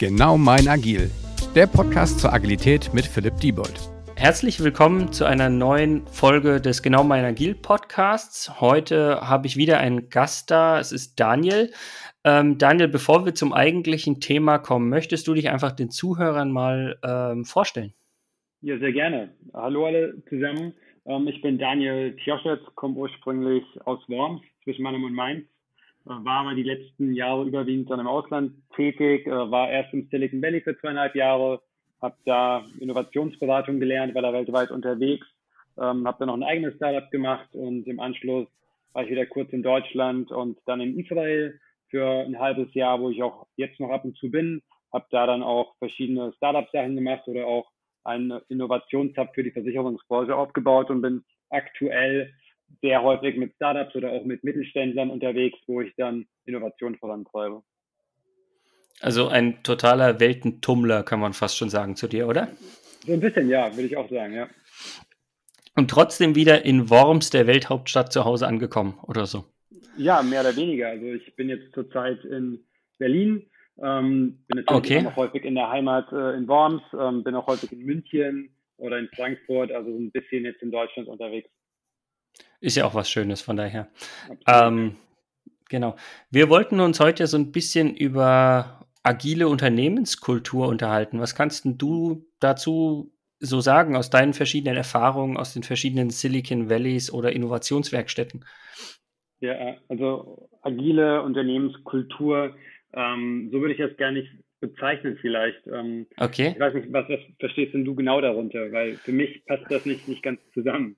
Genau mein Agil, der Podcast zur Agilität mit Philipp Diebold. Herzlich willkommen zu einer neuen Folge des Genau mein Agil Podcasts. Heute habe ich wieder einen Gast da, es ist Daniel. Ähm, Daniel, bevor wir zum eigentlichen Thema kommen, möchtest du dich einfach den Zuhörern mal ähm, vorstellen? Ja, sehr gerne. Hallo alle zusammen. Ähm, ich bin Daniel Tjoschetz, komme ursprünglich aus Worms zwischen Mannheim und Mainz war aber die letzten Jahre überwiegend dann im Ausland tätig, äh, war erst im Silicon Valley für zweieinhalb Jahre, habe da Innovationsberatung gelernt, war da weltweit unterwegs, ähm, habe dann noch ein eigenes Startup gemacht und im Anschluss war ich wieder kurz in Deutschland und dann in Israel für ein halbes Jahr, wo ich auch jetzt noch ab und zu bin, habe da dann auch verschiedene Startup-Sachen gemacht oder auch einen Innovationshub für die Versicherungsbranche aufgebaut und bin aktuell sehr häufig mit Startups oder auch mit Mittelständlern unterwegs, wo ich dann Innovation vorantreibe. Also ein totaler Weltentummler, kann man fast schon sagen zu dir, oder? So ein bisschen, ja, würde ich auch sagen, ja. Und trotzdem wieder in Worms, der Welthauptstadt, zu Hause angekommen oder so? Ja, mehr oder weniger. Also ich bin jetzt zurzeit in Berlin, ähm, bin natürlich okay. auch häufig in der Heimat äh, in Worms, ähm, bin auch häufig in München oder in Frankfurt, also ein bisschen jetzt in Deutschland unterwegs. Ist ja auch was Schönes von daher. Ähm, genau. Wir wollten uns heute so ein bisschen über agile Unternehmenskultur unterhalten. Was kannst du dazu so sagen aus deinen verschiedenen Erfahrungen, aus den verschiedenen Silicon Valleys oder Innovationswerkstätten? Ja, also agile Unternehmenskultur, ähm, so würde ich das gar nicht bezeichnen vielleicht. Ähm, okay. Ich weiß nicht, was, was verstehst denn du genau darunter? Weil für mich passt das nicht, nicht ganz zusammen.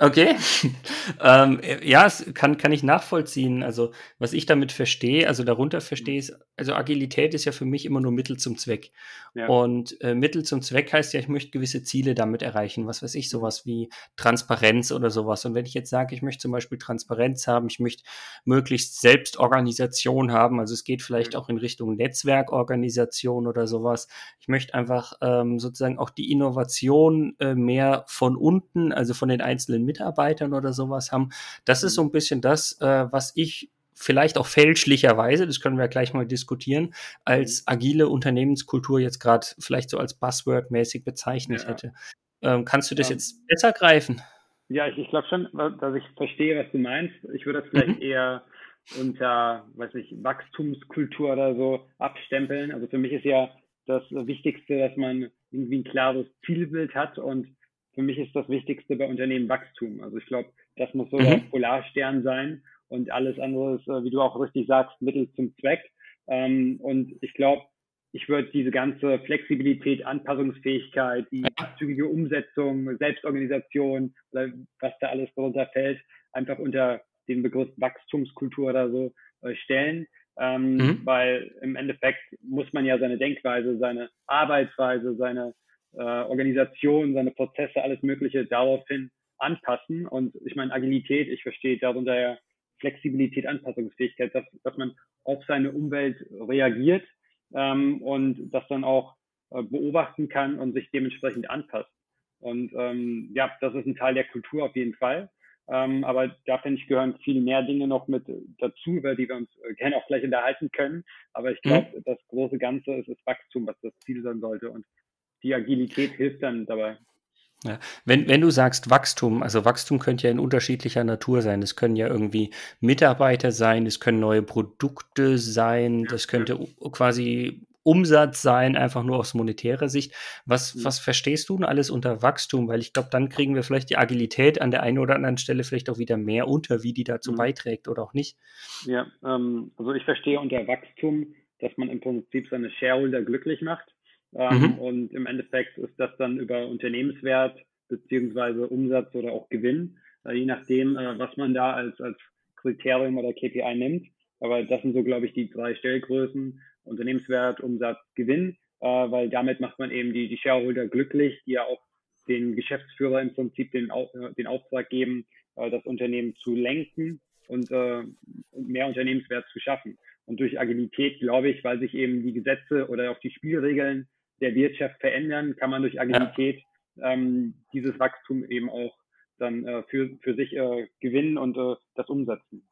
Okay. ähm, ja, es kann, kann ich nachvollziehen. Also, was ich damit verstehe, also darunter verstehe ist, also Agilität ist ja für mich immer nur Mittel zum Zweck. Ja. Und äh, Mittel zum Zweck heißt ja, ich möchte gewisse Ziele damit erreichen. Was weiß ich, sowas wie Transparenz oder sowas. Und wenn ich jetzt sage, ich möchte zum Beispiel Transparenz haben, ich möchte möglichst Selbstorganisation haben, also es geht vielleicht mhm. auch in Richtung Netzwerkorganisation oder sowas. Ich möchte einfach ähm, sozusagen auch die Innovation äh, mehr von unten, also von den einzelnen Mitarbeitern oder sowas haben. Das ist so ein bisschen das, äh, was ich vielleicht auch fälschlicherweise, das können wir gleich mal diskutieren, als mhm. agile Unternehmenskultur jetzt gerade vielleicht so als Buzzword-mäßig bezeichnet ja. hätte. Ähm, kannst du das ja. jetzt besser greifen? Ja, ich, ich glaube schon, dass ich verstehe, was du meinst. Ich würde das vielleicht mhm. eher unter, weiß nicht, Wachstumskultur oder so abstempeln. Also für mich ist ja das Wichtigste, dass man irgendwie ein klares Zielbild hat und für mich ist das Wichtigste bei Unternehmen Wachstum. Also ich glaube, das muss so mhm. der Polarstern sein und alles andere ist, äh, wie du auch richtig sagst, Mittel zum Zweck. Ähm, und ich glaube, ich würde diese ganze Flexibilität, Anpassungsfähigkeit, die zügige Umsetzung, Selbstorganisation, was da alles darunter fällt, einfach unter den Begriff Wachstumskultur oder so äh, stellen. Ähm, mhm. Weil im Endeffekt muss man ja seine Denkweise, seine Arbeitsweise, seine äh, Organisation, seine Prozesse, alles Mögliche daraufhin anpassen. Und ich meine, Agilität, ich verstehe darunter ja Flexibilität, Anpassungsfähigkeit, dass, dass man auf seine Umwelt reagiert ähm, und das dann auch äh, beobachten kann und sich dementsprechend anpasst. Und ähm, ja, das ist ein Teil der Kultur auf jeden Fall. Ähm, aber da finde ich, gehören viel mehr Dinge noch mit dazu, über die wir uns äh, gerne auch gleich unterhalten können. Aber ich glaube, mhm. das große Ganze ist das Wachstum, was das Ziel sein sollte. Und die Agilität hilft dann dabei. Ja. Wenn, wenn du sagst Wachstum, also Wachstum könnte ja in unterschiedlicher Natur sein. Es können ja irgendwie Mitarbeiter sein, es können neue Produkte sein, das könnte quasi Umsatz sein, einfach nur aus monetärer Sicht. Was, mhm. was verstehst du denn alles unter Wachstum? Weil ich glaube, dann kriegen wir vielleicht die Agilität an der einen oder anderen Stelle vielleicht auch wieder mehr unter, wie die dazu mhm. beiträgt oder auch nicht. Ja, ähm, also ich verstehe unter Wachstum, dass man im Prinzip seine Shareholder glücklich macht. Ähm, mhm. Und im Endeffekt ist das dann über Unternehmenswert beziehungsweise Umsatz oder auch Gewinn, äh, je nachdem, äh, was man da als, als Kriterium oder KPI nimmt. Aber das sind so, glaube ich, die drei Stellgrößen, Unternehmenswert, Umsatz, Gewinn, äh, weil damit macht man eben die, die Shareholder glücklich, die ja auch den Geschäftsführer im Prinzip den, den Auftrag geben, das Unternehmen zu lenken und mehr Unternehmenswert zu schaffen. Und durch Agilität, glaube ich, weil sich eben die Gesetze oder auch die Spielregeln der Wirtschaft verändern, kann man durch Agilität ja. ähm, dieses Wachstum eben auch dann äh, für, für sich äh, gewinnen und äh, das umsetzen.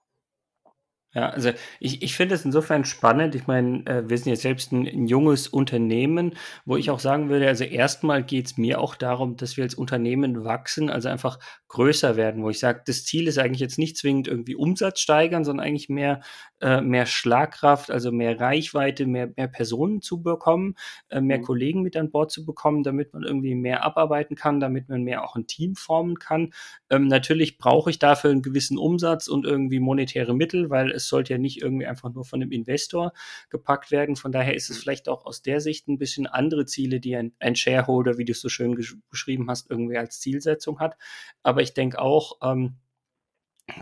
Ja, also ich, ich finde es insofern spannend. Ich meine, äh, wir sind jetzt selbst ein, ein, junges Unternehmen, wo ich auch sagen würde, also erstmal geht es mir auch darum, dass wir als Unternehmen wachsen, also einfach größer werden, wo ich sage, das Ziel ist eigentlich jetzt nicht zwingend irgendwie Umsatz steigern, sondern eigentlich mehr, äh, mehr Schlagkraft, also mehr Reichweite, mehr, mehr Personen zu bekommen, äh, mehr mhm. Kollegen mit an Bord zu bekommen, damit man irgendwie mehr abarbeiten kann, damit man mehr auch ein Team formen kann. Ähm, natürlich brauche ich dafür einen gewissen Umsatz und irgendwie monetäre Mittel, weil es sollte ja nicht irgendwie einfach nur von einem Investor gepackt werden. Von daher ist es mhm. vielleicht auch aus der Sicht ein bisschen andere Ziele, die ein, ein Shareholder, wie du es so schön beschrieben hast, irgendwie als Zielsetzung hat. Aber ich denke auch, ähm,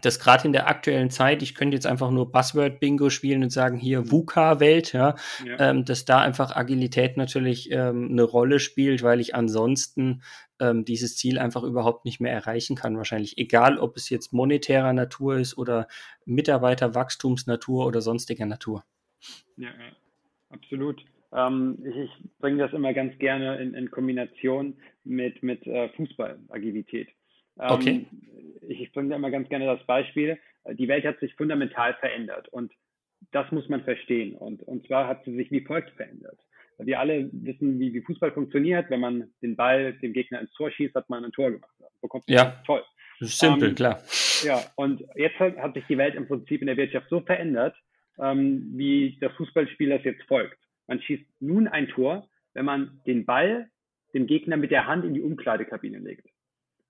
dass gerade in der aktuellen Zeit, ich könnte jetzt einfach nur Buzzword-Bingo spielen und sagen, hier mhm. VUCA-Welt, ja, ja. Ähm, dass da einfach Agilität natürlich ähm, eine Rolle spielt, weil ich ansonsten ähm, dieses Ziel einfach überhaupt nicht mehr erreichen kann, wahrscheinlich. Egal, ob es jetzt monetärer Natur ist oder Mitarbeiterwachstumsnatur oder sonstiger Natur. Ja, ja absolut. Ähm, ich, ich bringe das immer ganz gerne in, in Kombination mit, mit äh, Fußball-Agilität. Ähm, okay. Ich, ich bringe immer ganz gerne das Beispiel. Die Welt hat sich fundamental verändert und das muss man verstehen. Und, und zwar hat sie sich wie folgt verändert. Wir alle wissen, wie, wie Fußball funktioniert. Wenn man den Ball dem Gegner ins Tor schießt, hat man ein Tor gemacht. Bekommt ja, toll. Simpel, ähm, klar. Ja, und jetzt hat, hat, sich die Welt im Prinzip in der Wirtschaft so verändert, ähm, wie das Fußballspiel das jetzt folgt. Man schießt nun ein Tor, wenn man den Ball dem Gegner mit der Hand in die Umkleidekabine legt.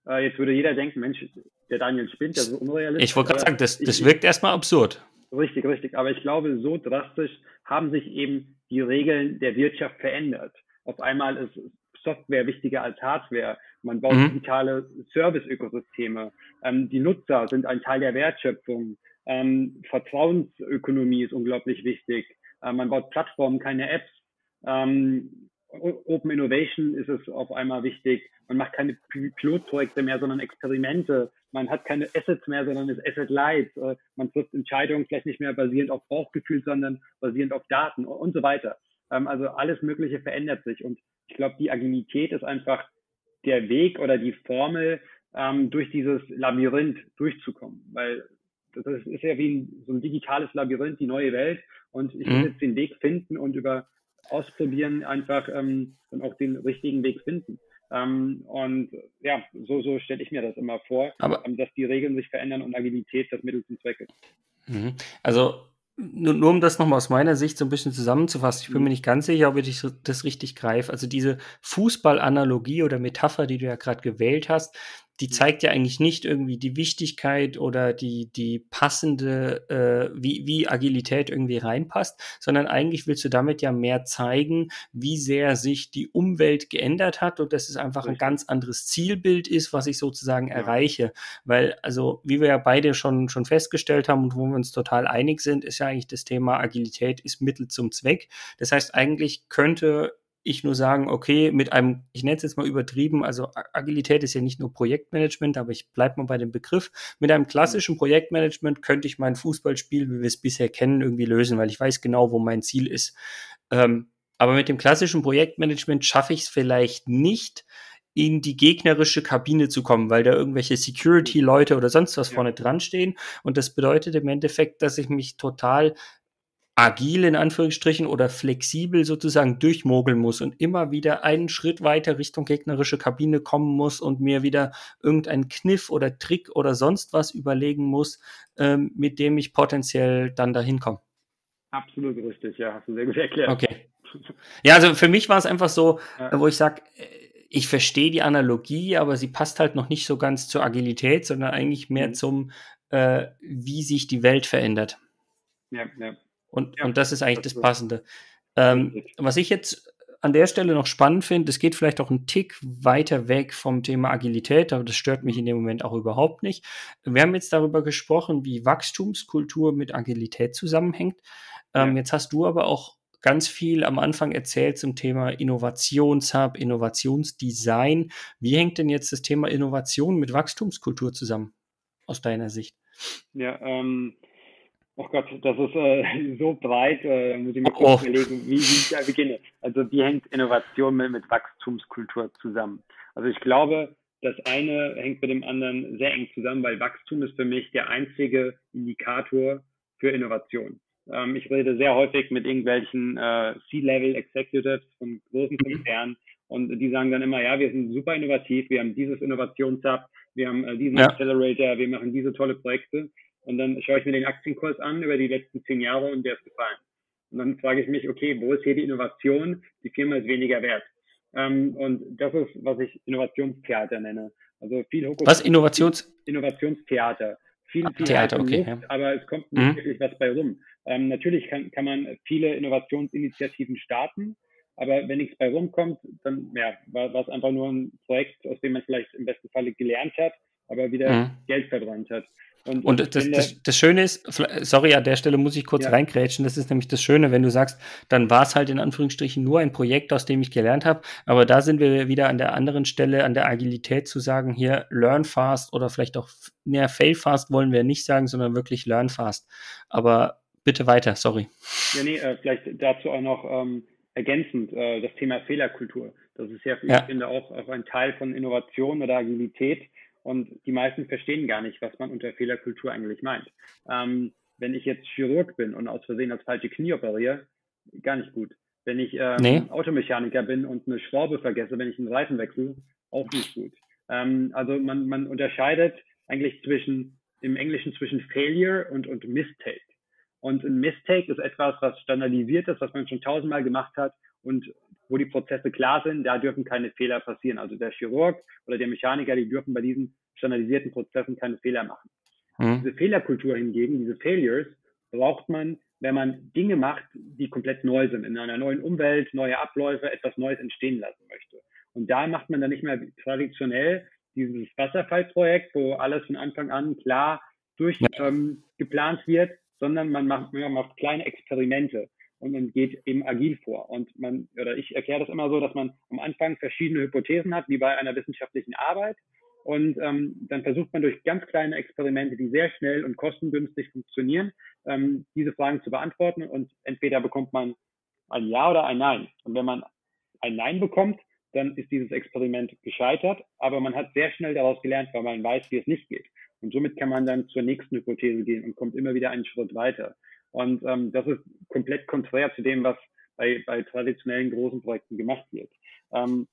Äh, jetzt würde jeder denken, Mensch, der Daniel spinnt, das ist unrealistisch. Ich wollte gerade sagen, das, das wirkt erstmal absurd. Richtig, richtig. Aber ich glaube, so drastisch haben sich eben die Regeln der Wirtschaft verändert. Auf einmal ist Software wichtiger als Hardware. Man baut mhm. digitale Service-Ökosysteme. Ähm, die Nutzer sind ein Teil der Wertschöpfung. Ähm, Vertrauensökonomie ist unglaublich wichtig. Ähm, man baut Plattformen, keine Apps. Ähm, Open Innovation ist es auf einmal wichtig. Man macht keine Pilotprojekte mehr, sondern Experimente. Man hat keine Assets mehr, sondern ist Asset Light. Äh, man trifft Entscheidungen vielleicht nicht mehr basierend auf Bauchgefühl, sondern basierend auf Daten und so weiter. Ähm, also alles Mögliche verändert sich. Und ich glaube, die Agilität ist einfach der Weg oder die Formel, ähm, durch dieses Labyrinth durchzukommen. Weil das ist ja wie ein, so ein digitales Labyrinth, die neue Welt. Und ich muss mhm. jetzt den Weg finden und über ausprobieren, einfach ähm, dann auch den richtigen Weg finden. Ähm, und ja, so, so stelle ich mir das immer vor, Aber, ähm, dass die Regeln sich verändern und Agilität das Mittel zum Zweck ist. Mhm. Also nur, nur, um das nochmal aus meiner Sicht so ein bisschen zusammenzufassen, ich bin mhm. mir nicht ganz sicher, ob ich das richtig greife. Also diese Fußballanalogie oder Metapher, die du ja gerade gewählt hast, die mhm. zeigt ja eigentlich nicht irgendwie die Wichtigkeit oder die, die passende, äh, wie, wie Agilität irgendwie reinpasst, sondern eigentlich willst du damit ja mehr zeigen, wie sehr sich die Umwelt geändert hat und dass es einfach ein ganz anderes Zielbild ist, was ich sozusagen ja. erreiche. Weil, also, wie wir ja beide schon, schon festgestellt haben und wo wir uns total einig sind, ist ja eigentlich das Thema Agilität ist Mittel zum Zweck. Das heißt, eigentlich könnte ich nur sagen, okay, mit einem, ich nenne es jetzt mal übertrieben, also Agilität ist ja nicht nur Projektmanagement, aber ich bleibe mal bei dem Begriff. Mit einem klassischen Projektmanagement könnte ich mein Fußballspiel, wie wir es bisher kennen, irgendwie lösen, weil ich weiß genau, wo mein Ziel ist. Ähm, aber mit dem klassischen Projektmanagement schaffe ich es vielleicht nicht, in die gegnerische Kabine zu kommen, weil da irgendwelche Security-Leute oder sonst was ja. vorne dran stehen. Und das bedeutet im Endeffekt, dass ich mich total agil in Anführungsstrichen oder flexibel sozusagen durchmogeln muss und immer wieder einen Schritt weiter Richtung gegnerische Kabine kommen muss und mir wieder irgendeinen Kniff oder Trick oder sonst was überlegen muss, ähm, mit dem ich potenziell dann dahin komme. Absolut richtig, ja, hast du sehr gut erklärt. Okay. Ja, also für mich war es einfach so, ja. wo ich sage, äh, ich verstehe die Analogie, aber sie passt halt noch nicht so ganz zur Agilität, sondern eigentlich mehr mhm. zum, äh, wie sich die Welt verändert. Ja, ja. Und, ja, und das ist eigentlich das, das Passende. Ähm, was ich jetzt an der Stelle noch spannend finde, es geht vielleicht auch einen Tick weiter weg vom Thema Agilität, aber das stört mich in dem Moment auch überhaupt nicht. Wir haben jetzt darüber gesprochen, wie Wachstumskultur mit Agilität zusammenhängt. Ähm, ja. Jetzt hast du aber auch ganz viel am Anfang erzählt zum Thema Innovationshub, Innovationsdesign. Wie hängt denn jetzt das Thema Innovation mit Wachstumskultur zusammen, aus deiner Sicht? Ja, ähm, Oh Gott, das ist äh, so breit, äh, muss ich mir kurz oh. überlegen, wie, wie ich da beginne. Also wie hängt Innovation mit, mit Wachstumskultur zusammen? Also ich glaube, das eine hängt mit dem anderen sehr eng zusammen, weil Wachstum ist für mich der einzige Indikator für Innovation. Ähm, ich rede sehr häufig mit irgendwelchen äh, C-Level Executives von großen mhm. Konzernen und die sagen dann immer, ja, wir sind super innovativ, wir haben dieses Innovationshub, wir haben äh, diesen ja. Accelerator, wir machen diese tolle Projekte. Und dann schaue ich mir den Aktienkurs an über die letzten zehn Jahre und der ist gefallen. Und dann frage ich mich, okay, wo ist hier die Innovation? Die Firma ist weniger wert. Ähm, und das ist, was ich Innovationstheater nenne. Also viel Hokus Was Innovations Innovationstheater. Viel, viel Theater, okay. Luft, ja. Aber es kommt nicht mhm. wirklich was bei rum. Ähm, natürlich kann, kann man viele Innovationsinitiativen starten, aber wenn nichts bei rumkommt, dann ja, war, war es einfach nur ein Projekt, aus dem man vielleicht im besten Falle gelernt hat, aber wieder mhm. Geld verbrannt hat. Und, und das, das, das, Schöne ist, sorry, an der Stelle muss ich kurz ja. reingrätschen, das ist nämlich das Schöne, wenn du sagst, dann war es halt in Anführungsstrichen nur ein Projekt, aus dem ich gelernt habe, aber da sind wir wieder an der anderen Stelle, an der Agilität zu sagen, hier learn fast oder vielleicht auch, mehr fail fast wollen wir nicht sagen, sondern wirklich learn fast. Aber bitte weiter, sorry. Ja, nee, äh, vielleicht dazu auch noch ähm, ergänzend, äh, das Thema Fehlerkultur. Das ist ja, ja. ich finde, auch, auch ein Teil von Innovation oder Agilität und die meisten verstehen gar nicht, was man unter Fehlerkultur eigentlich meint. Ähm, wenn ich jetzt Chirurg bin und aus Versehen das falsche Knie operiere, gar nicht gut. Wenn ich ähm, nee. Automechaniker bin und eine Schraube vergesse, wenn ich einen Reifen wechsle, auch nicht gut. Ähm, also man, man unterscheidet eigentlich zwischen im Englischen zwischen Failure und, und Mistake. Und ein Mistake ist etwas, was standardisiert ist, was man schon tausendmal gemacht hat und wo die Prozesse klar sind, da dürfen keine Fehler passieren. Also der Chirurg oder der Mechaniker, die dürfen bei diesen standardisierten Prozessen keine Fehler machen. Mhm. Diese Fehlerkultur hingegen, diese Failures, braucht man, wenn man Dinge macht, die komplett neu sind, in einer neuen Umwelt, neue Abläufe, etwas Neues entstehen lassen möchte. Und da macht man dann nicht mehr traditionell dieses Wasserfallprojekt, wo alles von Anfang an klar durchgeplant ähm, wird, sondern man macht, man macht kleine Experimente und man geht eben agil vor. Und man, oder ich erkläre das immer so, dass man am Anfang verschiedene Hypothesen hat, wie bei einer wissenschaftlichen Arbeit. Und ähm, dann versucht man durch ganz kleine Experimente, die sehr schnell und kostengünstig funktionieren, ähm, diese Fragen zu beantworten. Und entweder bekommt man ein Ja oder ein Nein. Und wenn man ein Nein bekommt, dann ist dieses Experiment gescheitert, aber man hat sehr schnell daraus gelernt, weil man weiß, wie es nicht geht. Und somit kann man dann zur nächsten Hypothese gehen und kommt immer wieder einen Schritt weiter. Und ähm, das ist komplett konträr zu dem, was bei, bei traditionellen großen Projekten gemacht wird. Ähm,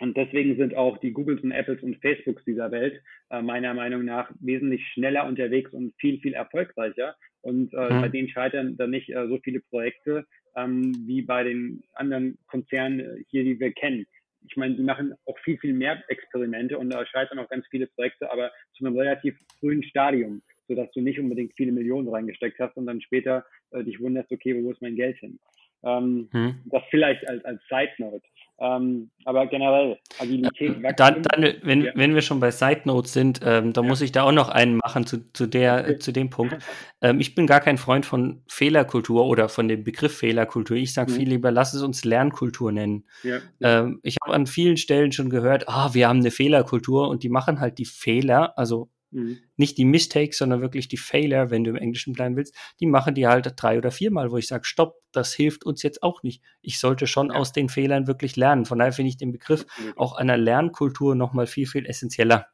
und deswegen sind auch die Googles und Apples und Facebooks dieser Welt äh, meiner Meinung nach wesentlich schneller unterwegs und viel, viel erfolgreicher. Und äh, mhm. bei denen scheitern dann nicht äh, so viele Projekte ähm, wie bei den anderen Konzernen äh, hier, die wir kennen. Ich meine, die machen auch viel, viel mehr Experimente und da scheitern auch ganz viele Projekte, aber zu einem relativ frühen Stadium sodass du nicht unbedingt viele Millionen reingesteckt hast und dann später äh, dich wunderst, okay, wo ist mein Geld hin? Ähm, hm. Das vielleicht als, als Side Note. Ähm, aber generell, Agilität, Wachstum. Dann, dann wenn, ja. wenn wir schon bei Side Notes sind, ähm, da ja. muss ich da auch noch einen machen zu, zu, der, okay. zu dem Punkt. Ähm, ich bin gar kein Freund von Fehlerkultur oder von dem Begriff Fehlerkultur. Ich sage mhm. viel lieber, lass es uns Lernkultur nennen. Ja. Ähm, ich habe an vielen Stellen schon gehört, ah, wir haben eine Fehlerkultur und die machen halt die Fehler, also Mhm. Nicht die Mistakes, sondern wirklich die Failure, wenn du im Englischen bleiben willst, die machen die halt drei oder viermal, wo ich sage, stopp, das hilft uns jetzt auch nicht. Ich sollte schon ja. aus den Fehlern wirklich lernen. Von daher finde ich den Begriff mhm. auch einer Lernkultur nochmal viel, viel essentieller.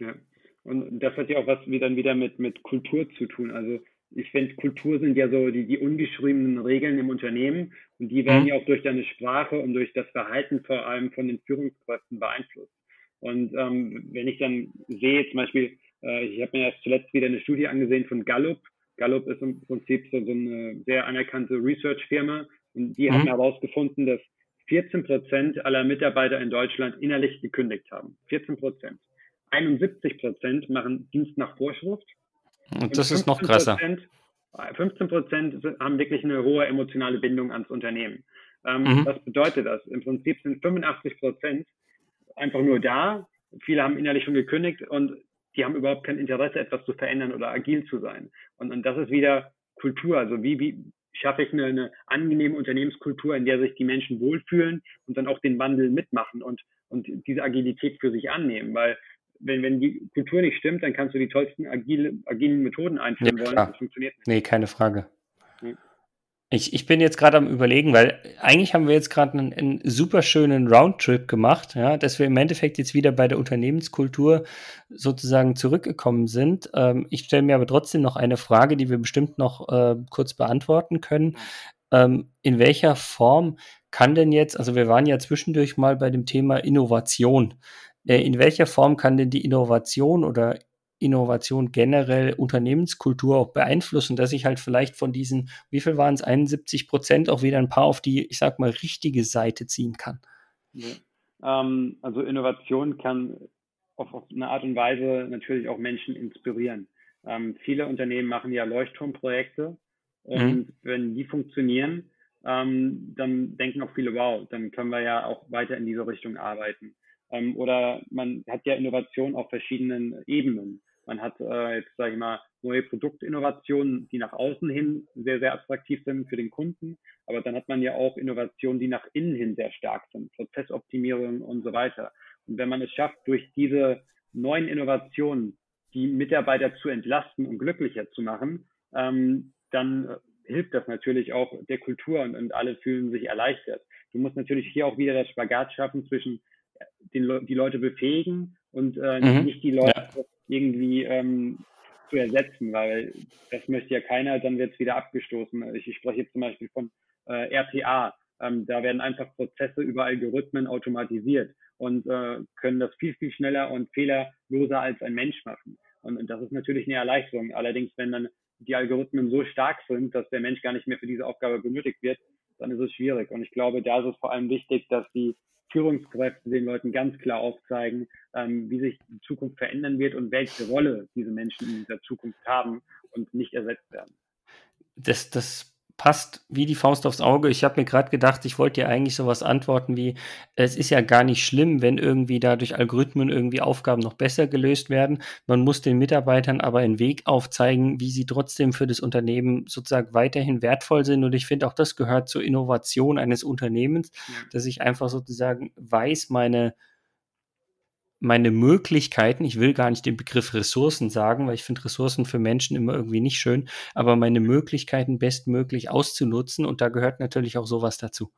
Ja, und das hat ja auch was wie dann wieder mit, mit Kultur zu tun. Also ich finde, Kultur sind ja so die, die ungeschriebenen Regeln im Unternehmen und die werden mhm. ja auch durch deine Sprache und durch das Verhalten vor allem von den Führungskräften beeinflusst. Und ähm, wenn ich dann sehe, zum Beispiel, äh, ich habe mir erst zuletzt wieder eine Studie angesehen von Gallup. Gallup ist im Prinzip so, so eine sehr anerkannte Research-Firma und die mhm. haben herausgefunden, dass 14 Prozent aller Mitarbeiter in Deutschland innerlich gekündigt haben. 14 Prozent. 71 Prozent machen Dienst nach Vorschrift. Und das ist noch krasser. 15 Prozent haben wirklich eine hohe emotionale Bindung ans Unternehmen. Ähm, mhm. Was bedeutet das? Im Prinzip sind 85 Prozent einfach nur da. Viele haben innerlich schon gekündigt und die haben überhaupt kein Interesse, etwas zu verändern oder agil zu sein. Und, und das ist wieder Kultur. Also wie, wie schaffe ich eine, eine angenehme Unternehmenskultur, in der sich die Menschen wohlfühlen und dann auch den Wandel mitmachen und, und diese Agilität für sich annehmen. Weil wenn, wenn die Kultur nicht stimmt, dann kannst du die tollsten agile, agilen Methoden einführen ja, wollen. Das funktioniert nicht. Nee, keine Frage. Ich, ich bin jetzt gerade am überlegen, weil eigentlich haben wir jetzt gerade einen, einen super schönen Roundtrip gemacht, ja, dass wir im Endeffekt jetzt wieder bei der Unternehmenskultur sozusagen zurückgekommen sind. Ähm, ich stelle mir aber trotzdem noch eine Frage, die wir bestimmt noch äh, kurz beantworten können. Ähm, in welcher Form kann denn jetzt, also wir waren ja zwischendurch mal bei dem Thema Innovation. Äh, in welcher Form kann denn die Innovation oder Innovation generell Unternehmenskultur auch beeinflussen, dass ich halt vielleicht von diesen, wie viel waren es, 71 Prozent auch wieder ein paar auf die, ich sag mal, richtige Seite ziehen kann. Ja. Ähm, also Innovation kann auf, auf, eine Art und Weise natürlich auch Menschen inspirieren. Ähm, viele Unternehmen machen ja Leuchtturmprojekte und mhm. wenn die funktionieren, ähm, dann denken auch viele, wow, dann können wir ja auch weiter in diese Richtung arbeiten. Ähm, oder man hat ja Innovation auf verschiedenen Ebenen. Man hat äh, jetzt, sage ich mal, neue Produktinnovationen, die nach außen hin sehr, sehr attraktiv sind für den Kunden. Aber dann hat man ja auch Innovationen, die nach innen hin sehr stark sind, Prozessoptimierung und so weiter. Und wenn man es schafft, durch diese neuen Innovationen die Mitarbeiter zu entlasten und glücklicher zu machen, ähm, dann hilft das natürlich auch der Kultur und, und alle fühlen sich erleichtert. Du musst natürlich hier auch wieder das Spagat schaffen zwischen den die Leute befähigen und äh, mhm. nicht die Leute ja. irgendwie ähm, zu ersetzen, weil das möchte ja keiner, dann wird es wieder abgestoßen. Ich, ich, spreche jetzt zum Beispiel von äh, RPA. Ähm, da werden einfach Prozesse über Algorithmen automatisiert und äh, können das viel, viel schneller und fehlerloser als ein Mensch machen. Und, und das ist natürlich eine Erleichterung. Allerdings, wenn dann die Algorithmen so stark sind, dass der Mensch gar nicht mehr für diese Aufgabe benötigt wird, dann ist es schwierig. Und ich glaube, da ist es vor allem wichtig, dass die Führungskräfte den Leuten ganz klar aufzeigen, ähm, wie sich die Zukunft verändern wird und welche Rolle diese Menschen in dieser Zukunft haben und nicht ersetzt werden. Das, das passt wie die Faust aufs Auge. Ich habe mir gerade gedacht, ich wollte dir eigentlich sowas antworten wie, es ist ja gar nicht schlimm, wenn irgendwie da durch Algorithmen irgendwie Aufgaben noch besser gelöst werden. Man muss den Mitarbeitern aber einen Weg aufzeigen, wie sie trotzdem für das Unternehmen sozusagen weiterhin wertvoll sind. Und ich finde auch das gehört zur Innovation eines Unternehmens, ja. dass ich einfach sozusagen weiß, meine meine Möglichkeiten, ich will gar nicht den Begriff Ressourcen sagen, weil ich finde Ressourcen für Menschen immer irgendwie nicht schön, aber meine Möglichkeiten bestmöglich auszunutzen und da gehört natürlich auch sowas dazu.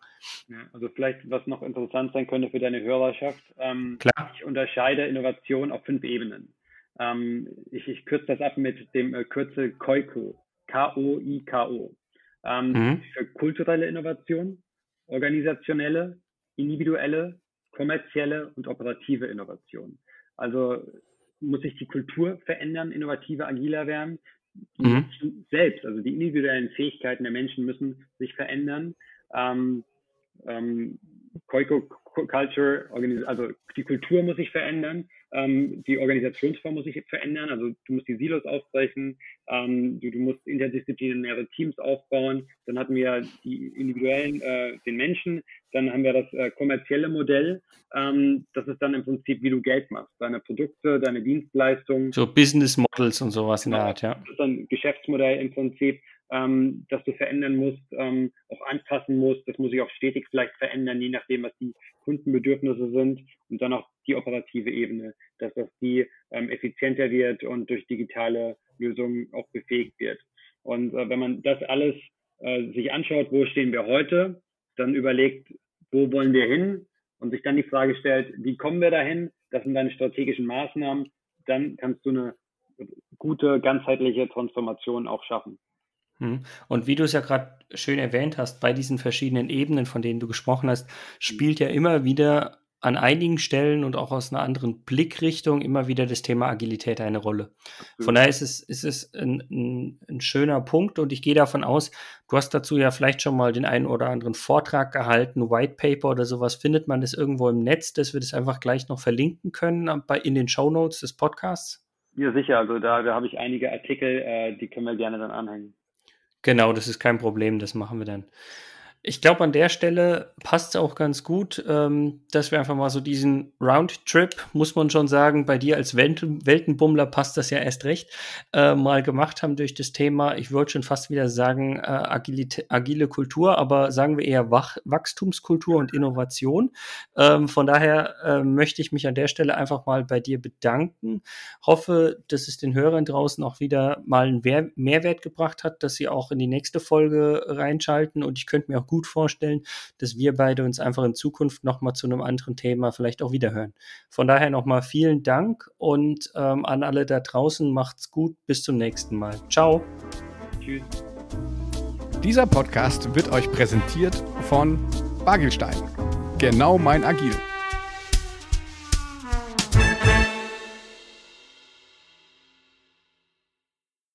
Ja, also vielleicht, was noch interessant sein könnte für deine Hörerschaft, ähm, Klar. ich unterscheide Innovation auf fünf Ebenen. Ähm, ich, ich kürze das ab mit dem äh, Kürzel KOIKO, K-O-I-K-O. Ähm, mhm. Für kulturelle Innovation, organisationelle, individuelle, kommerzielle und operative Innovation. Also muss sich die Kultur verändern, innovative, agiler werden. Die mhm. selbst, also die individuellen Fähigkeiten der Menschen müssen sich verändern. Ähm, ähm, Koiko Culture, also die Kultur muss sich verändern, ähm, die Organisationsform muss sich verändern, also du musst die Silos aufbrechen, ähm, du, du, musst interdisziplinäre Teams aufbauen, dann hatten wir die individuellen, äh, den Menschen, dann haben wir das äh, kommerzielle Modell, ähm, das ist dann im Prinzip, wie du Geld machst, deine Produkte, deine Dienstleistungen. So Business Models und sowas in der Art, ja. Das ist dann Geschäftsmodell im Prinzip ähm, das du verändern musst, ähm, auch anpassen musst. Das muss sich auch stetig vielleicht verändern, je nachdem, was die Kundenbedürfnisse sind. Und dann auch die operative Ebene, dass das die ähm, effizienter wird und durch digitale Lösungen auch befähigt wird. Und äh, wenn man das alles äh, sich anschaut, wo stehen wir heute, dann überlegt, wo wollen wir hin und sich dann die Frage stellt, wie kommen wir dahin? Das sind deine strategischen Maßnahmen. Dann kannst du eine gute, ganzheitliche Transformation auch schaffen. Mhm. Und wie du es ja gerade schön erwähnt hast, bei diesen verschiedenen Ebenen, von denen du gesprochen hast, spielt ja immer wieder an einigen Stellen und auch aus einer anderen Blickrichtung immer wieder das Thema Agilität eine Rolle. Von daher ist es, ist es ein, ein, ein schöner Punkt und ich gehe davon aus, du hast dazu ja vielleicht schon mal den einen oder anderen Vortrag gehalten, White Paper oder sowas. Findet man das irgendwo im Netz, dass wir das einfach gleich noch verlinken können bei, in den Show Notes des Podcasts? Ja, sicher. Also da, da habe ich einige Artikel, äh, die können wir gerne dann anhängen. Genau, das ist kein Problem, das machen wir dann. Ich glaube, an der Stelle passt es auch ganz gut, ähm, dass wir einfach mal so diesen Roundtrip, muss man schon sagen, bei dir als Welten Weltenbummler passt das ja erst recht, äh, mal gemacht haben durch das Thema, ich würde schon fast wieder sagen, äh, Agilität, agile Kultur, aber sagen wir eher Wach Wachstumskultur und Innovation. Ähm, von daher äh, möchte ich mich an der Stelle einfach mal bei dir bedanken. Hoffe, dass es den Hörern draußen auch wieder mal einen Mehrwert gebracht hat, dass sie auch in die nächste Folge reinschalten und ich könnte mir auch gut gut vorstellen, dass wir beide uns einfach in Zukunft nochmal zu einem anderen Thema vielleicht auch wiederhören. Von daher nochmal vielen Dank und ähm, an alle da draußen macht's gut. Bis zum nächsten Mal. Ciao. Tschüss. Dieser Podcast wird euch präsentiert von Bagelstein. Genau mein Agil.